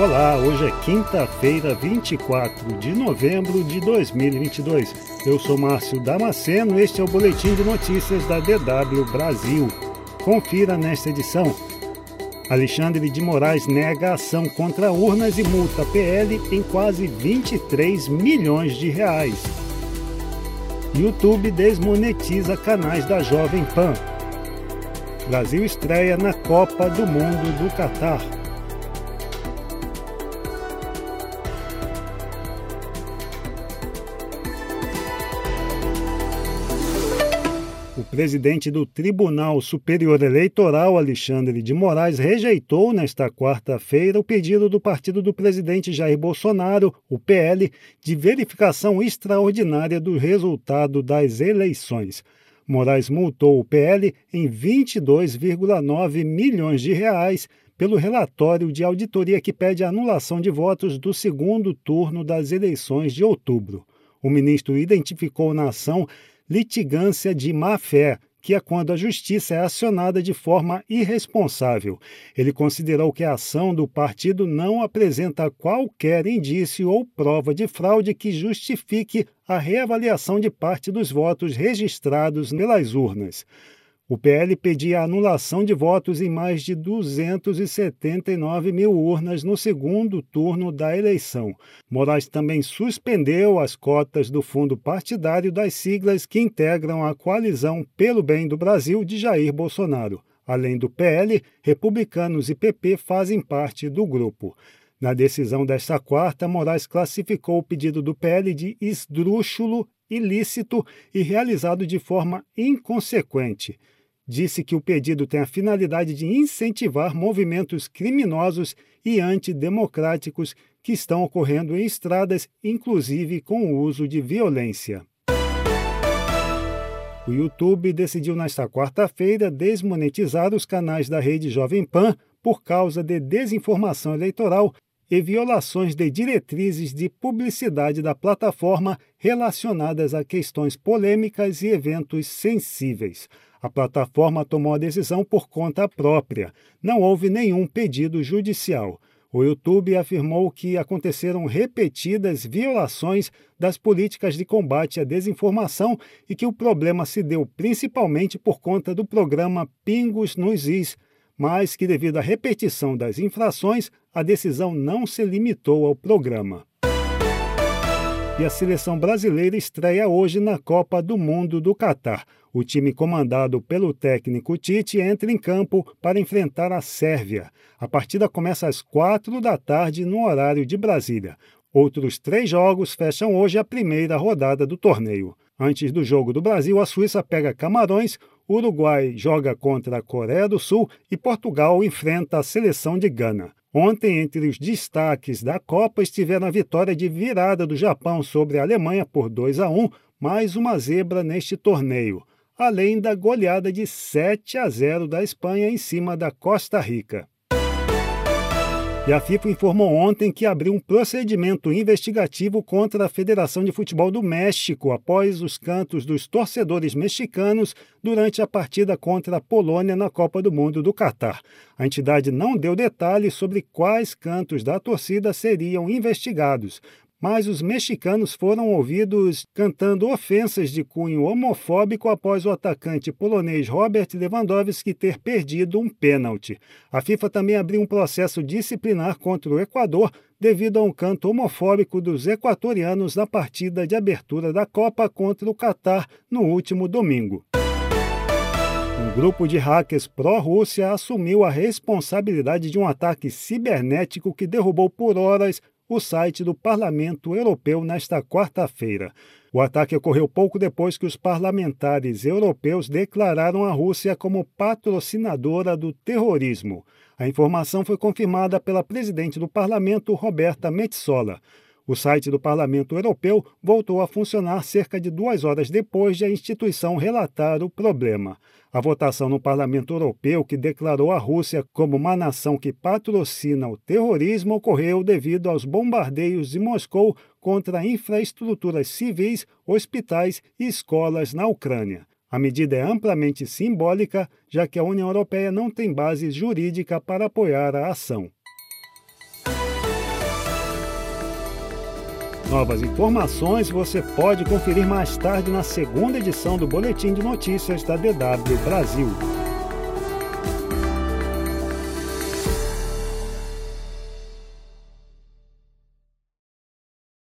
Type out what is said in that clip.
Olá, hoje é quinta-feira, 24 de novembro de 2022. Eu sou Márcio Damasceno, este é o boletim de notícias da DW Brasil. Confira nesta edição. Alexandre de Moraes nega ação contra urnas e multa PL em quase 23 milhões de reais. YouTube desmonetiza canais da Jovem Pan. Brasil estreia na Copa do Mundo do Catar. O presidente do Tribunal Superior Eleitoral, Alexandre de Moraes, rejeitou nesta quarta-feira o pedido do partido do presidente Jair Bolsonaro, o PL, de verificação extraordinária do resultado das eleições. Moraes multou o PL em 22,9 milhões de reais pelo relatório de auditoria que pede a anulação de votos do segundo turno das eleições de outubro. O ministro identificou na ação litigância de má-fé, que é quando a justiça é acionada de forma irresponsável. Ele considerou que a ação do partido não apresenta qualquer indício ou prova de fraude que justifique a reavaliação de parte dos votos registrados pelas urnas. O PL pedia a anulação de votos em mais de 279 mil urnas no segundo turno da eleição. Moraes também suspendeu as cotas do fundo partidário das siglas que integram a coalizão Pelo Bem do Brasil de Jair Bolsonaro. Além do PL, republicanos e PP fazem parte do grupo. Na decisão desta quarta, Moraes classificou o pedido do PL de esdrúxulo, ilícito e realizado de forma inconsequente disse que o pedido tem a finalidade de incentivar movimentos criminosos e antidemocráticos que estão ocorrendo em estradas, inclusive com o uso de violência. O YouTube decidiu nesta quarta-feira desmonetizar os canais da rede Jovem Pan por causa de desinformação eleitoral e violações de diretrizes de publicidade da plataforma relacionadas a questões polêmicas e eventos sensíveis. A plataforma tomou a decisão por conta própria. Não houve nenhum pedido judicial. O YouTube afirmou que aconteceram repetidas violações das políticas de combate à desinformação e que o problema se deu principalmente por conta do programa Pingos nos Is, mas que, devido à repetição das infrações, a decisão não se limitou ao programa. E a seleção brasileira estreia hoje na Copa do Mundo do Catar. O time comandado pelo técnico Tite entra em campo para enfrentar a Sérvia. A partida começa às quatro da tarde no horário de Brasília. Outros três jogos fecham hoje a primeira rodada do torneio. Antes do jogo do Brasil, a Suíça pega Camarões, Uruguai joga contra a Coreia do Sul e Portugal enfrenta a seleção de Gana. Ontem, entre os destaques da Copa, estiveram a vitória de virada do Japão sobre a Alemanha por 2 a 1, mais uma zebra neste torneio, além da goleada de 7 a 0 da Espanha em cima da Costa Rica. E a FIFA informou ontem que abriu um procedimento investigativo contra a Federação de Futebol do México após os cantos dos torcedores mexicanos durante a partida contra a Polônia na Copa do Mundo do Catar. A entidade não deu detalhes sobre quais cantos da torcida seriam investigados, mas os mexicanos foram ouvidos cantando ofensas de cunho homofóbico após o atacante polonês Robert Lewandowski ter perdido um pênalti. A FIFA também abriu um processo disciplinar contra o Equador devido a um canto homofóbico dos equatorianos na partida de abertura da Copa contra o Catar no último domingo. Um grupo de hackers pró-Rússia assumiu a responsabilidade de um ataque cibernético que derrubou por horas o site do Parlamento Europeu nesta quarta-feira. O ataque ocorreu pouco depois que os parlamentares europeus declararam a Rússia como patrocinadora do terrorismo. A informação foi confirmada pela presidente do parlamento, Roberta Metsola. O site do Parlamento Europeu voltou a funcionar cerca de duas horas depois de a instituição relatar o problema. A votação no Parlamento Europeu, que declarou a Rússia como uma nação que patrocina o terrorismo, ocorreu devido aos bombardeios de Moscou contra infraestruturas civis, hospitais e escolas na Ucrânia. A medida é amplamente simbólica, já que a União Europeia não tem base jurídica para apoiar a ação. Novas informações você pode conferir mais tarde na segunda edição do Boletim de Notícias da DW Brasil.